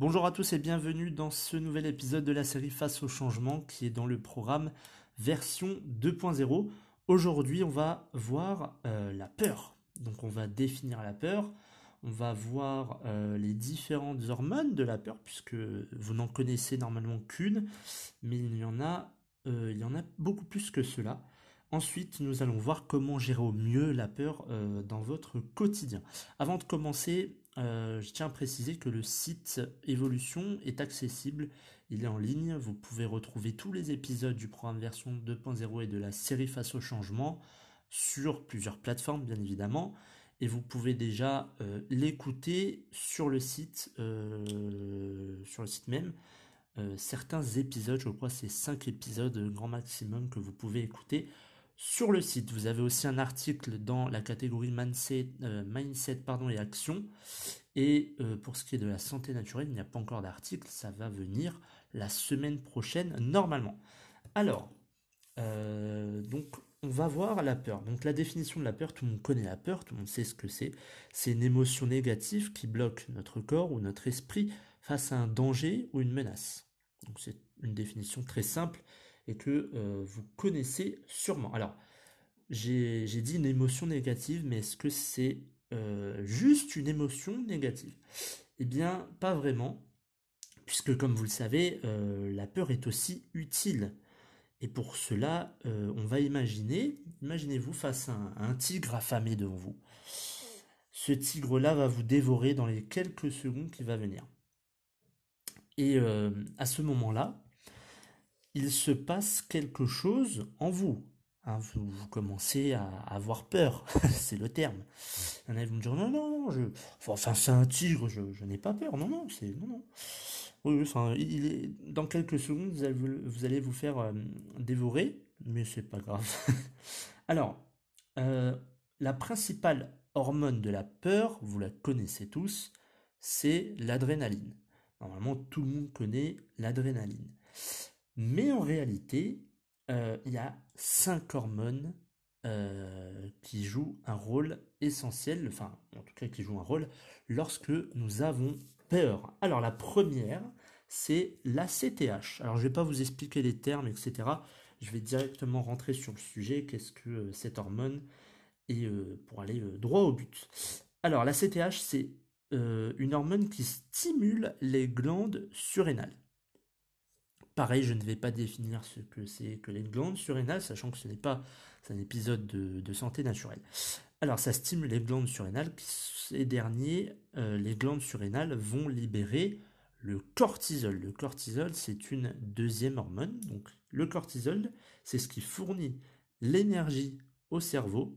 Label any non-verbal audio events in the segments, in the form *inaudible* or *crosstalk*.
Bonjour à tous et bienvenue dans ce nouvel épisode de la série Face au changement qui est dans le programme version 2.0. Aujourd'hui, on va voir euh, la peur. Donc, on va définir la peur. On va voir euh, les différentes hormones de la peur, puisque vous n'en connaissez normalement qu'une, mais euh, il y en a beaucoup plus que cela. Ensuite, nous allons voir comment gérer au mieux la peur dans votre quotidien. Avant de commencer, euh, je tiens à préciser que le site Evolution est accessible, il est en ligne, vous pouvez retrouver tous les épisodes du programme version 2.0 et de la série Face au changement sur plusieurs plateformes bien évidemment, et vous pouvez déjà euh, l'écouter sur le site, euh, sur le site même. certains épisodes, je crois c'est 5 épisodes grand maximum que vous pouvez écouter sur le site, vous avez aussi un article dans la catégorie mindset, euh, pardon, et action. Et euh, pour ce qui est de la santé naturelle, il n'y a pas encore d'article, ça va venir la semaine prochaine normalement. Alors, euh, donc on va voir la peur. Donc la définition de la peur, tout le monde connaît la peur, tout le monde sait ce que c'est. C'est une émotion négative qui bloque notre corps ou notre esprit face à un danger ou une menace. Donc c'est une définition très simple et que euh, vous connaissez sûrement. Alors, j'ai dit une émotion négative, mais est-ce que c'est euh, juste une émotion négative? Eh bien, pas vraiment, puisque comme vous le savez, euh, la peur est aussi utile. Et pour cela, on va imaginer, imaginez-vous face à un, tigre affamé devant vous. Ce tigre-là va vous dévorer dans les quelques secondes qui va venir. Et à ce moment-là, il se passe quelque chose en vous. Hein, vous, commencez à avoir peur, *laughs* c'est le terme. Il y en me dire non, non, je, enfin c'est un tigre, je, n'ai pas peur. Non, non, c'est non, non. Oui, enfin, il est, dans quelques secondes, vous allez vous, faire euh, dévorer, mais c'est pas grave. *laughs* Alors, euh, la principale hormone de la peur, vous la connaissez tous, c'est l'adrénaline. Normalement, tout le monde connaît l'adrénaline. Mais en réalité, euh, il y a cinq hormones euh, qui jouent un rôle essentiel, enfin en tout cas qui jouent un rôle lorsque nous avons peur. Alors la première, c'est l'ACTH. Alors je ne vais pas vous expliquer les termes, etc. Je vais directement rentrer sur le sujet, qu'est-ce que euh, cette hormone, et pour aller droit au but. Alors l'ACTH, c'est une hormone qui stimule les glandes surrénales. Pareil, je ne vais pas définir ce que c'est que les glandes surrénales, sachant que ce n'est pas un épisode de, santé naturelle. Alors, ça stimule les glandes surrénales. Ces derniers, euh, les glandes surrénales vont libérer le cortisol. Le cortisol, c'est une deuxième hormone. Donc, le cortisol, c'est ce qui fournit l'énergie au cerveau,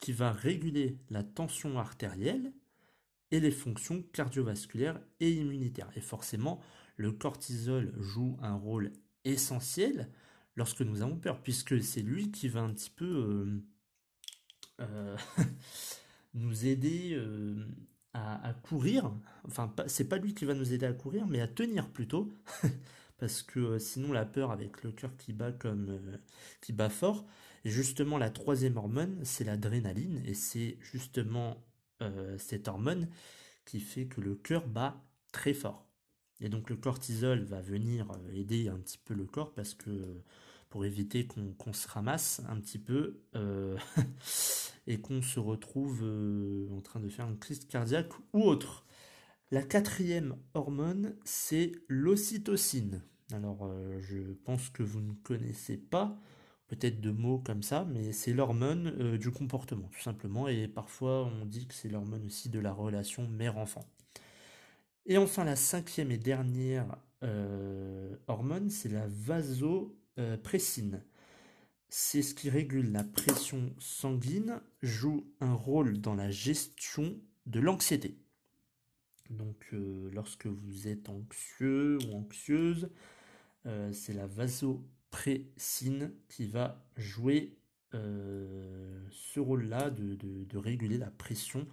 qui va réguler la tension artérielle et les fonctions cardiovasculaires et immunitaires. Et forcément, le cortisol joue un rôle essentiel lorsque nous avons peur, puisque c'est lui qui va un petit peu euh, euh, *laughs* nous aider euh, à, courir. Enfin, c'est pas lui qui va nous aider à courir, mais à tenir plutôt, *laughs* parce que sinon la peur avec le cœur qui bat comme qui bat fort. Et justement, la troisième hormone, c'est l'adrénaline, et c'est justement cette hormone qui fait que le cœur bat très fort. Et donc le cortisol va venir euh, aider un petit peu le corps parce que pour éviter qu'on se ramasse un petit peu euh, *laughs* et qu'on se retrouve euh, en train de faire une crise cardiaque ou autre. La quatrième hormone, c'est l'ocytocine. Alors je pense que vous ne connaissez pas, peut-être de mots comme ça, mais c'est l'hormone du comportement, tout simplement, et parfois on dit que c'est l'hormone aussi de la relation mère-enfant. Et enfin, la cinquième et dernière euh, hormone, c'est la vasopressine. c'est ce qui régule la pression sanguine, joue un rôle dans la gestion de l'anxiété. Donc euh, lorsque vous êtes anxieux ou anxieuse, euh, c'est la vasopressine qui va jouer ce rôle-là de, réguler la pression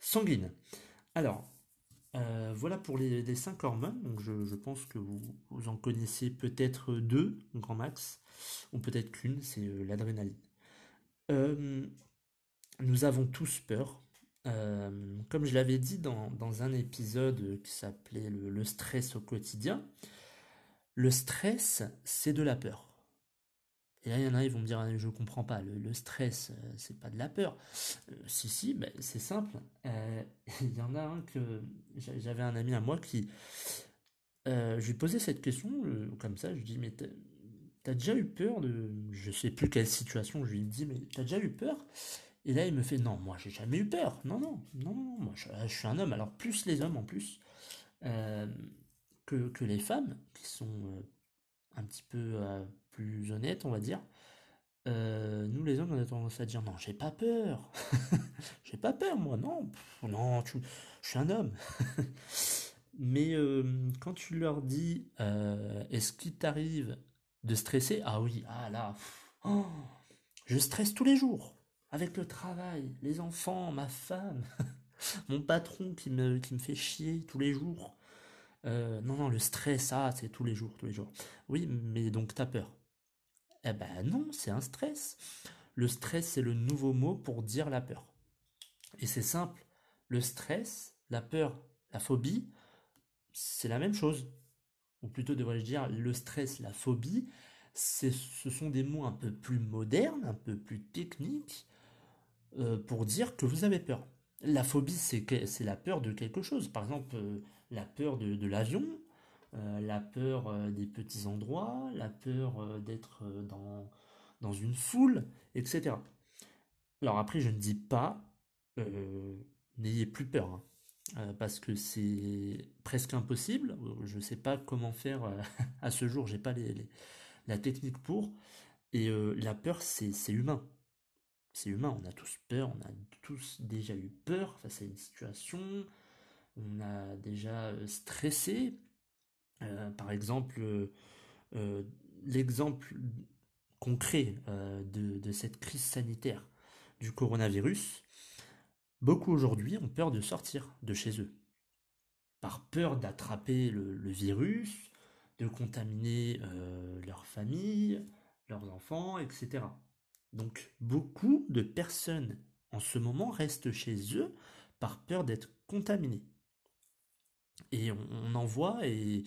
sanguine. Alors, voilà pour les, cinq hormones. Je, pense que vous, en connaissez peut-être deux, grand max, ou peut-être qu'une, c'est l'adrénaline. nous avons tous peur, euh, comme je l'avais dit dans, un épisode qui s'appelait le, stress au quotidien, le stress, c'est de la peur. Et là, il y en a, ils vont me dire, je comprends pas, le, stress, euh, c'est pas de la peur. Euh, si, si, ben, c'est simple. *laughs* il y en a un que j'avais un ami à moi qui, je lui posais cette question comme ça, je lui dis, mais t'as déjà eu peur de, je sais plus quelle situation, je lui dis, mais t'as déjà eu peur? Et là, il me fait non, moi j'ai jamais eu peur. Non, non, non, non, moi je, suis un homme. Alors plus les hommes en plus euh, que, que, les femmes, qui sont euh, un petit peu euh, plus honnêtes, on va dire. nous les hommes, on a tendance à dire non, j'ai pas peur. *laughs* j'ai pas peur, moi, non. non, je suis un homme. *laughs* Mais quand tu leur dis est-ce qu'il t'arrive de stresser? Ah oui, ah là, oh, je stresse tous les jours avec le travail, les enfants, ma femme, *laughs* mon patron qui me, qui me fait chier tous les jours. Euh, non, non, le stress, ça, c'est tous les jours, tous les jours. Oui, mais donc t'as peur. Eh ben non, c'est un stress. Le stress, c'est le nouveau mot pour dire la peur. Et c'est simple. Le stress, la peur, la phobie, c'est la même chose. Ou plutôt devrais-je dire, le stress, la phobie, ce sont des mots un peu plus modernes, un peu plus techniques, euh, pour dire que vous avez peur. La phobie, c'est la peur de quelque chose. Par exemple, euh, la peur de, l'avion, euh, la peur des petits endroits, la peur d'être dans, dans une foule, etc. Alors après, je ne dis pas, n'ayez plus peur, hein, parce que c'est presque impossible. Je ne sais pas comment faire *laughs* à ce jour, j'ai pas la technique pour. Et la peur, c'est humain c'est humain, on a tous peur, on a tous déjà eu peur face à une situation, on a déjà euh, stressé. Euh, par exemple, euh, l'exemple concret de, cette crise sanitaire du coronavirus, beaucoup aujourd'hui ont peur de sortir de chez eux, par peur d'attraper le, virus, de contaminer leur famille, leurs enfants, etc. Donc beaucoup de personnes en ce moment restent chez eux par peur d'être contaminés. Et on, en voit et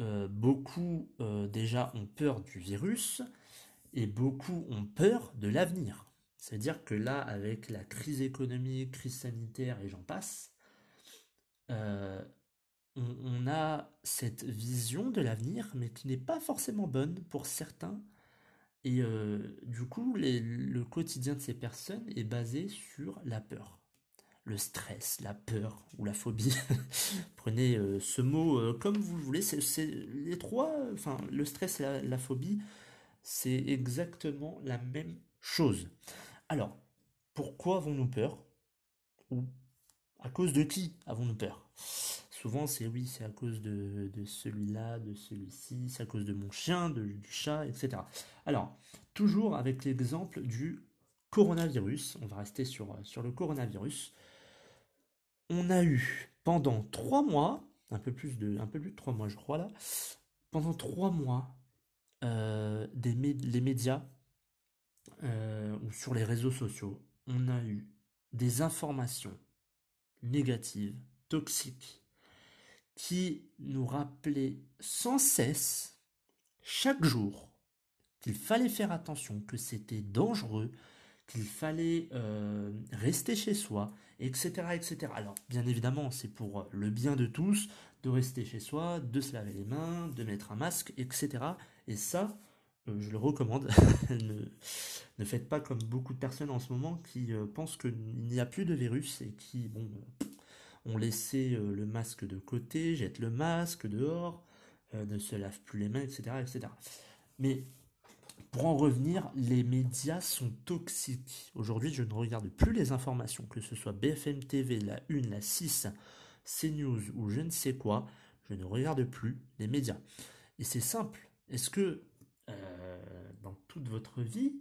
euh, beaucoup euh, déjà ont peur du virus et beaucoup ont peur de l'avenir. C'est-à-dire que là, avec la crise économique, crise sanitaire et j'en passe, euh, on, a cette vision de l'avenir, mais qui n'est pas forcément bonne pour certains et du coup, le quotidien de ces personnes est basé sur la peur. Le stress, la peur ou la phobie. *laughs* Prenez euh, ce mot euh, comme vous le voulez. C'est les trois, le stress et la, phobie, c'est exactement la même chose. Alors, pourquoi avons-nous peur? Ou à cause de qui avons-nous peur? Souvent, c'est oui, c'est à cause de, celui-là, de celui-ci, c'est à cause de mon chien, du chat, etc. Alors, toujours avec l'exemple du coronavirus, on va rester sur le coronavirus. On a eu pendant trois mois, un peu plus de, un peu plus de trois mois, je crois là, pendant trois mois, euh, les médias euh, ou sur les réseaux sociaux, on a eu des informations négatives, toxiques, qui nous rappelait sans cesse, chaque jour, qu'il fallait faire attention, que c'était dangereux, qu'il fallait euh, rester chez soi, etc., etc. Alors, bien évidemment, c'est pour le bien de tous de rester chez soi, de se laver les mains, de mettre un masque, etc. Et ça, euh, je le recommande. *laughs* ne, faites pas comme beaucoup de personnes en ce moment qui euh, pensent qu'il n'y a plus de virus et qui, bon, on laissait euh, le masque de côté, jette le masque dehors, ne se lave plus les mains, etc., etc. Mais pour en revenir, les médias sont toxiques. Aujourd'hui, je ne regarde plus les informations, que ce soit BFM TV, la 1, la 6, CNews ou je ne sais quoi. Je ne regarde plus les médias. Et c'est simple. Est-ce que euh, dans toute votre vie,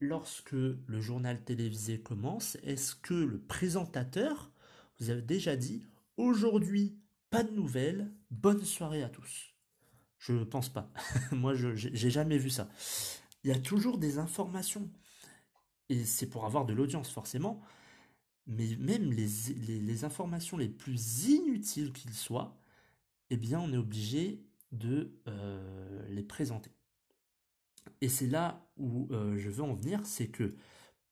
lorsque le journal télévisé commence, est-ce que le présentateur vous a déjà dit aujourd'hui, pas de nouvelles, bonne soirée à tous? Je pense pas. *laughs* Moi, je j'ai jamais vu ça. Il y a toujours des informations. Et c'est pour avoir de l'audience, forcément. Mais même les, les, informations les plus inutiles qu'ils soient, eh bien, on est obligé de euh, les présenter. Et c'est là où euh, je veux en venir, c'est que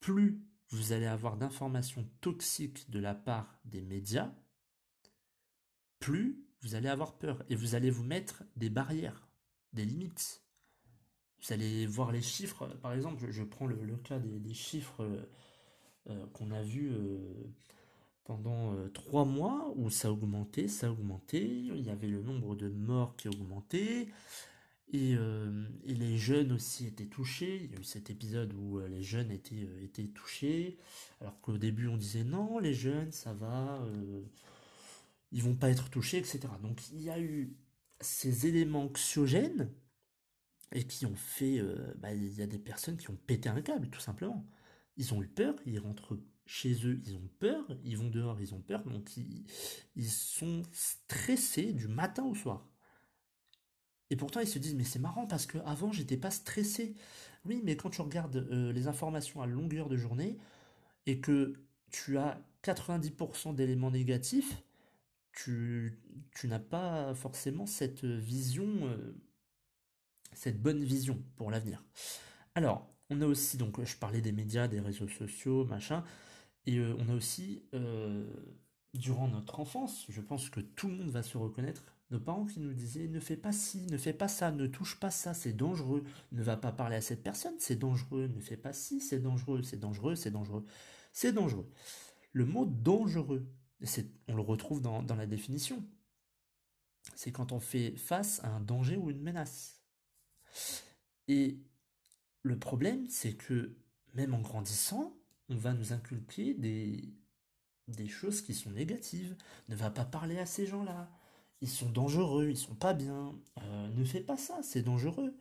plus vous allez avoir d'informations toxiques de la part des médias, plus vous allez avoir peur et vous allez vous mettre des barrières, des limites. Vous allez voir les chiffres, par exemple, je, prends le, cas des, chiffres euh, euh, qu'on a vus euh, pendant trois mois où ça augmentait, ça augmentait, il y avait le nombre de morts qui augmentait, et, et, les jeunes aussi étaient touchés. Il y a eu cet épisode où les jeunes étaient, étaient touchés, alors qu'au début on disait non, les jeunes ça va, ils vont pas être touchés, etc. Donc il y a eu ces éléments anxiogènes et qui ont fait, euh, bah, il y a des personnes qui ont pété un câble, tout simplement. Ils ont eu peur, ils rentrent chez eux, ils ont peur, ils vont dehors, ils ont peur, donc ils, sont stressés du matin au soir. Et pourtant ils se disent mais c'est marrant parce que avant j'étais pas stressé. Oui, mais quand tu regardes euh, les informations à longueur de journée et que tu as 90% d'éléments négatifs, tu, n'as pas forcément cette vision, euh, cette bonne vision pour l'avenir. Alors, on a aussi, donc je parlais des médias, des réseaux sociaux, machin, et euh, on a aussi, euh, durant notre enfance, je pense que tout le monde va se reconnaître, nos parents qui nous disaient ne fais pas ci, ne fais pas ça, ne touche pas ça, c'est dangereux, ne va pas parler à cette personne, c'est dangereux, ne fais pas ci, c'est dangereux, c'est dangereux, c'est dangereux, c'est dangereux. Le mot dangereux on le retrouve dans, la définition. C'est quand on fait face à un danger ou une menace. Et le problème, c'est que même en grandissant, on va nous inculquer des, choses qui sont négatives. Ne va pas parler à ces gens-là. Ils sont dangereux, ils sont pas bien. Euh, ne fais pas ça, c'est dangereux.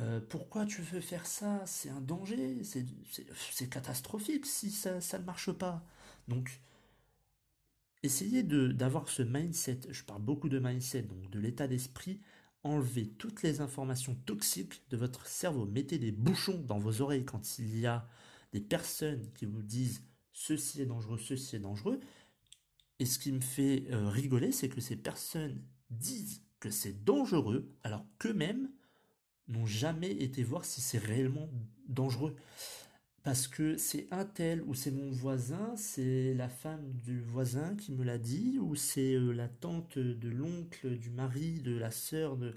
Euh, pourquoi tu veux faire ça? C'est un danger, c'est catastrophique si ça, ça ne marche pas. Donc, Essayez d'avoir ce mindset, je parle beaucoup de mindset, donc de l'état d'esprit, enlevez toutes les informations toxiques de votre cerveau, mettez des bouchons dans vos oreilles quand il y a des personnes qui vous disent ceci est dangereux, ceci est dangereux. Et ce qui me fait euh, rigoler, c'est que ces personnes disent que c'est dangereux alors qu'eux-mêmes n'ont jamais été voir si c'est réellement dangereux parce que c'est un tel ou c'est mon voisin, c'est la femme du voisin qui me l'a dit, ou c'est euh, la tante de l'oncle, du mari, de la sœur, de...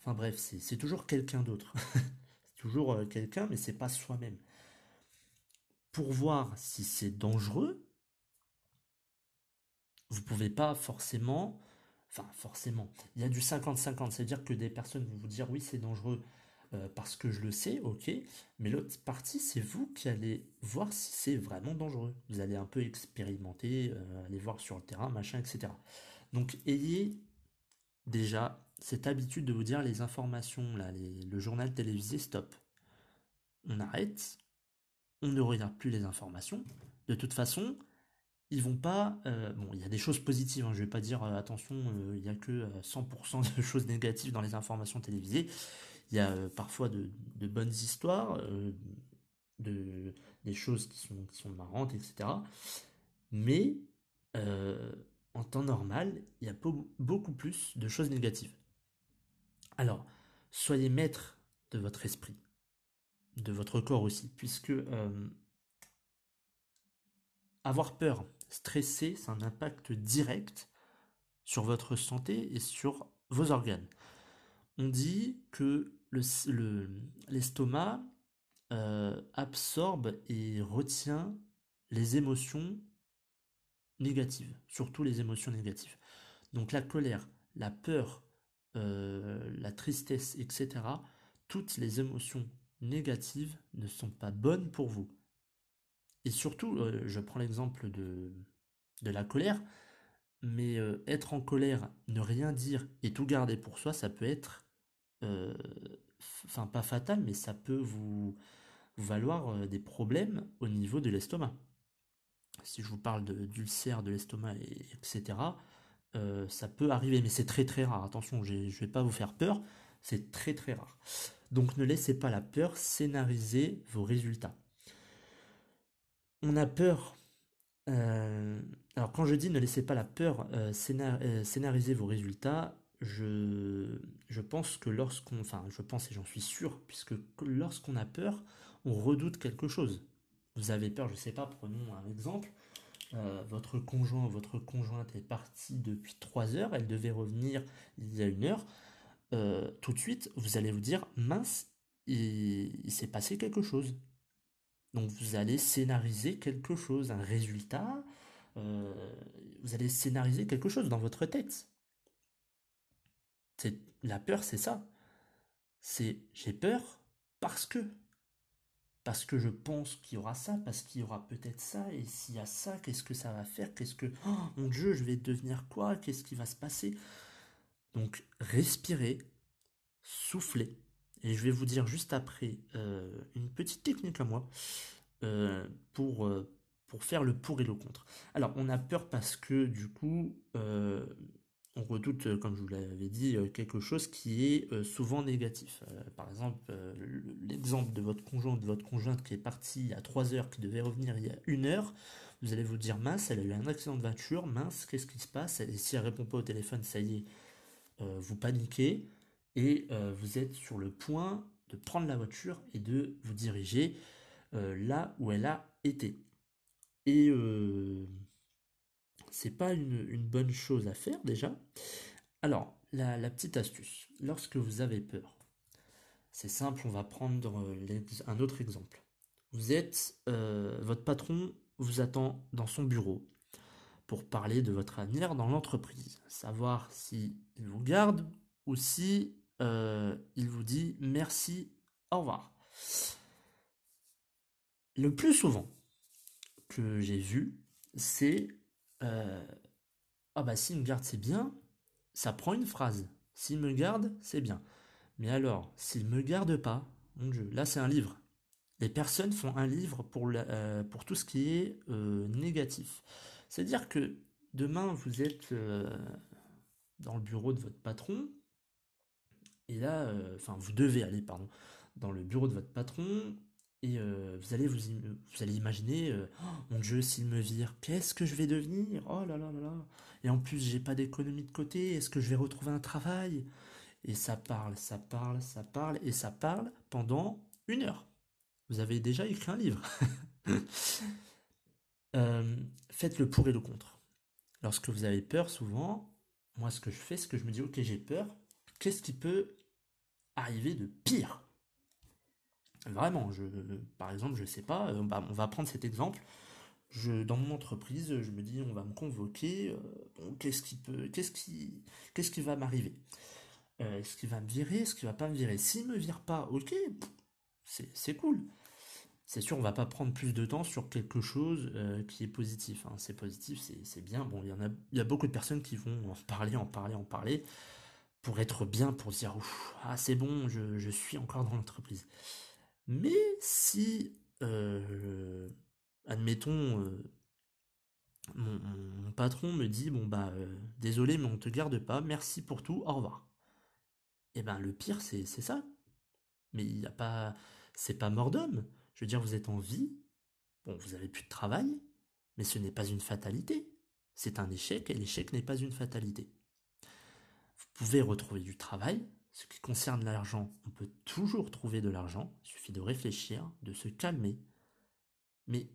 Enfin bref, c'est toujours quelqu'un d'autre. *laughs* c'est toujours euh, quelqu'un, mais c'est pas soi-même. Pour voir si c'est dangereux, vous pouvez pas forcément... Enfin, forcément. Il y a du 50-50, c'est-à-dire que des personnes vont vous dire oui, c'est dangereux, euh, parce que je le sais, ok, mais l'autre partie, c'est vous qui allez voir si c'est vraiment dangereux. Vous allez un peu expérimenter, euh, aller voir sur le terrain, machin, etc. Donc ayez déjà cette habitude de vous dire les informations, le journal télévisé, stop. On arrête, on ne regarde plus les informations. De toute façon, ils vont pas. Euh, bon, il y a des choses positives. Hein, je vais pas dire attention, il n'y a que 100% de *laughs* choses négatives dans les informations télévisées. Il y a euh, parfois de, bonnes histoires, euh, de, des choses qui sont, qui sont marrantes, etc. Mais euh, en temps normal, il y a beaucoup plus de choses négatives. Alors, soyez maître de votre esprit, de votre corps aussi, puisque avoir peur, stresser, c'est un impact direct sur votre santé et sur vos organes. On dit que l'estomac le, euh, absorbe et retient les émotions négatives, surtout les émotions négatives. Donc la colère, la peur, euh, la tristesse, etc., toutes les émotions négatives ne sont pas bonnes pour vous. Et surtout, euh, je prends l'exemple de, la colère, mais être en colère, ne rien dire et tout garder pour soi, ça peut être, enfin pas fatal, mais ça peut vous, valoir des problèmes au niveau de l'estomac. Si je vous parle d'ulcère de l'estomac, etc., ça peut arriver, mais c'est très très rare. Attention, je ne vais pas vous faire peur, c'est très très rare. Donc ne laissez pas la peur scénariser vos résultats. On a peur. Euh, alors quand je dis ne laissez pas la peur euh, euh, scénariser vos résultats, je, pense que lorsqu'on, enfin je pense et j'en suis sûr, puisque lorsqu'on a peur, on redoute quelque chose. Vous avez peur, je ne sais pas, prenons un exemple. votre conjoint votre conjointe est partie depuis 3 heures, elle devait revenir il y a une heure. tout de suite, vous allez vous dire, mince, il s'est passé quelque chose. Donc vous allez scénariser quelque chose, un résultat, euh, vous allez scénariser quelque chose dans votre tête. La peur, c'est ça. C'est j'ai peur parce que parce que je pense qu'il y aura ça, parce qu'il y aura peut-être ça, et s'il y a ça, qu'est-ce que ça va faire Qu'est-ce que oh, mon Dieu, je vais devenir quoi Qu'est-ce qui va se passer Donc respirez, soufflez, et je vais vous dire juste après euh, une petite technique à moi euh, euh, pour faire le pour et le contre. Alors, on a peur parce que du coup, on redoute, comme je vous l'avais dit, quelque chose qui est souvent négatif. par exemple, l'exemple de votre conjoint, de votre conjointe qui est y a 3 heures, qui devait revenir il y a une heure, vous allez vous dire mince, elle a eu un accident de voiture, mince, qu'est-ce qui se passe? Et si elle répond pas au téléphone, ça y est, vous paniquez et euh, vous êtes sur le point de prendre la voiture et de vous diriger euh, là où elle a été. Et euh, c'est pas une, bonne chose à faire déjà. Alors, la, petite astuce, lorsque vous avez peur, c'est simple, on va prendre un autre exemple. Vous êtes, votre patron vous attend dans son bureau pour parler de votre avenir dans l'entreprise, savoir si il vous garde ou si euh, il vous dit merci, au revoir. Le plus souvent que j'ai vu, c'est euh, ah bah s'il me garde c'est bien, ça prend une phrase. S'il me garde, c'est bien. Mais alors, s'il me garde pas, mon Dieu, là c'est un livre. Les personnes font un livre pour, euh, tout ce qui est négatif. C'est-à-dire que demain vous êtes dans le bureau de votre patron, et là, euh, enfin, vous devez aller, pardon, dans le bureau de votre patron et euh, vous allez vous, allez imaginer, euh, oh, mon Dieu, s'il me vire, qu'est-ce que je vais devenir? Oh là là là là Et en plus, j'ai pas d'économie de côté. Est-ce que je vais retrouver un travail? Et ça parle, ça parle, ça parle et ça parle pendant une heure. Vous avez déjà écrit un livre. *laughs* faites le pour et le contre. Lorsque vous avez peur, souvent, moi, ce que je fais, c'est que je me dis, ok, j'ai peur. Qu'est-ce qui peut arriver de pire? Vraiment, je, par exemple, je sais pas, on va, on va prendre cet exemple. Je, dans mon entreprise, je me dis, on va me convoquer. Euh, qu'est-ce qui peut, qu'est-ce qui, qu'est-ce qui va m'arriver? Euh, Est-ce qu'il va me virer? Est-ce qu'il va pas me virer? S'il me vire pas, ok, c'est cool. C'est sûr, on va pas prendre plus de temps sur quelque chose euh, qui est positif. Hein. C'est positif, c'est bien. Bon, il y en a, il y a beaucoup de personnes qui vont en parler, en parler, en parler pour être bien, pour dire ah c'est bon, je, suis encore dans l'entreprise. Mais si, euh, admettons, euh, mon, patron me dit bon bah euh, désolé mais on te garde pas, merci pour tout, au revoir. Eh ben le pire c'est ça. Mais il n'y a pas, c'est pas mort d'homme. Je veux dire vous êtes en vie, bon vous avez plus de travail, mais ce n'est pas une fatalité. C'est un échec et l'échec n'est pas une fatalité. Vous pouvez retrouver du travail. Ce qui concerne l'argent, on peut toujours trouver de l'argent. Il suffit de réfléchir, de se calmer. Mais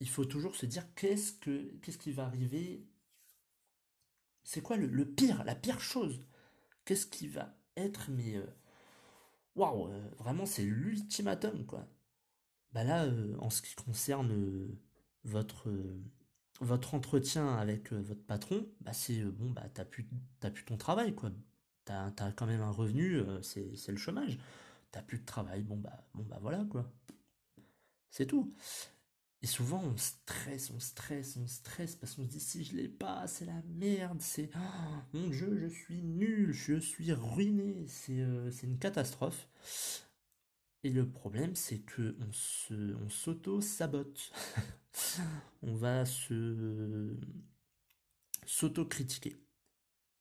il faut toujours se dire qu'est-ce que qu'est-ce qui va arriver? C'est quoi le, pire, la pire chose? Qu'est-ce qui va être mais euh, waouh, euh, vraiment c'est l'ultimatum quoi. Bah là, euh, en ce qui concerne votre votre entretien avec votre patron, bah c'est bon, bah t'as plus, plus ton travail, quoi. T'as as quand même un revenu, euh, c'est le chômage. t'as plus de travail, bon bah, bon bah voilà quoi. C'est tout. Et souvent on stresse, on stresse, on stresse parce qu'on se dit si je l'ai pas, c'est la merde, c'est oh, mon dieu, je suis nul, je suis ruiné, c'est euh, une catastrophe. Et le problème, c'est que on se, on s'auto-sabote. *laughs* on va se s'auto-critiquer.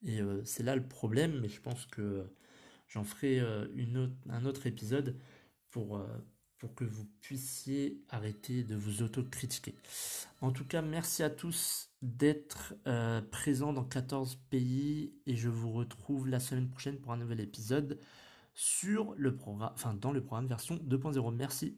Et euh, c'est là le problème, mais je pense que j'en ferai euh, une autre, un autre épisode pour, euh, pour que vous puissiez arrêter de vous auto-critiquer. En tout cas, merci à tous d'être présents dans 14 pays et je vous retrouve la semaine prochaine pour un nouvel épisode sur le programme, enfin dans le programme version 2.0. Merci.